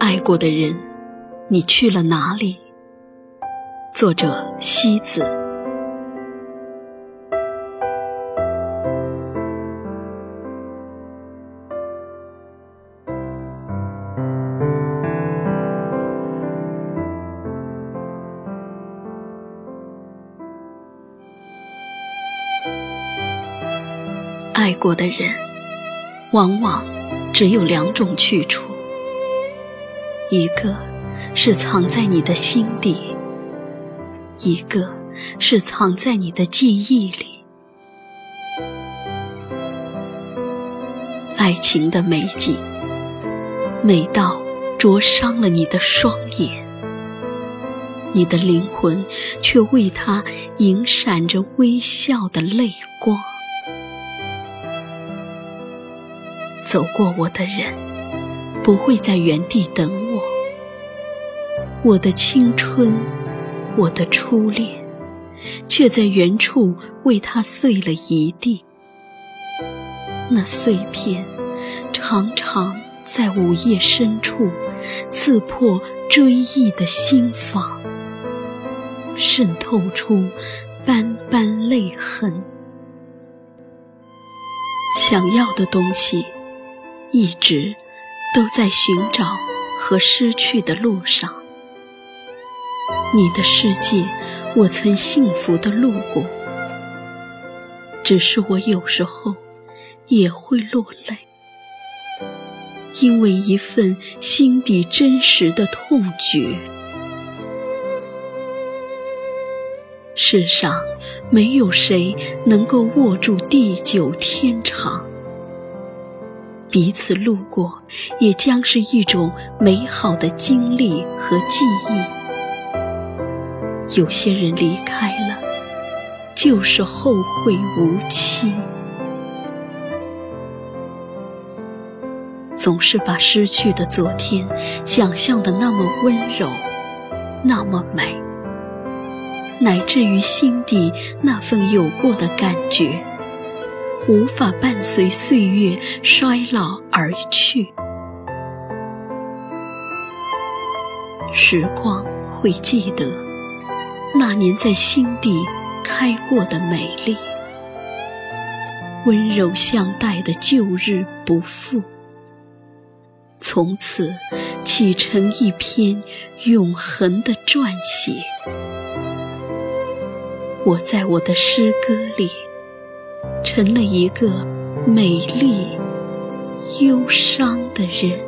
爱过的人，你去了哪里？作者：西子。爱过的人，往往只有两种去处。一个是藏在你的心底，一个是藏在你的记忆里。爱情的美景，美到灼伤了你的双眼，你的灵魂却为它盈闪着微笑的泪光。走过我的人，不会在原地等我。我的青春，我的初恋，却在原处为他碎了一地。那碎片，常常在午夜深处刺破追忆的心房，渗透出斑斑泪痕。想要的东西。一直都在寻找和失去的路上，你的世界，我曾幸福的路过，只是我有时候也会落泪，因为一份心底真实的痛觉。世上没有谁能够握住地久天长。彼此路过，也将是一种美好的经历和记忆。有些人离开了，就是后会无期。总是把失去的昨天想象的那么温柔，那么美，乃至于心底那份有过的感觉。无法伴随岁月衰老而去，时光会记得那年在心底开过的美丽，温柔相待的旧日不复，从此启成一篇永恒的撰写。我在我的诗歌里。成了一个美丽、忧伤的人。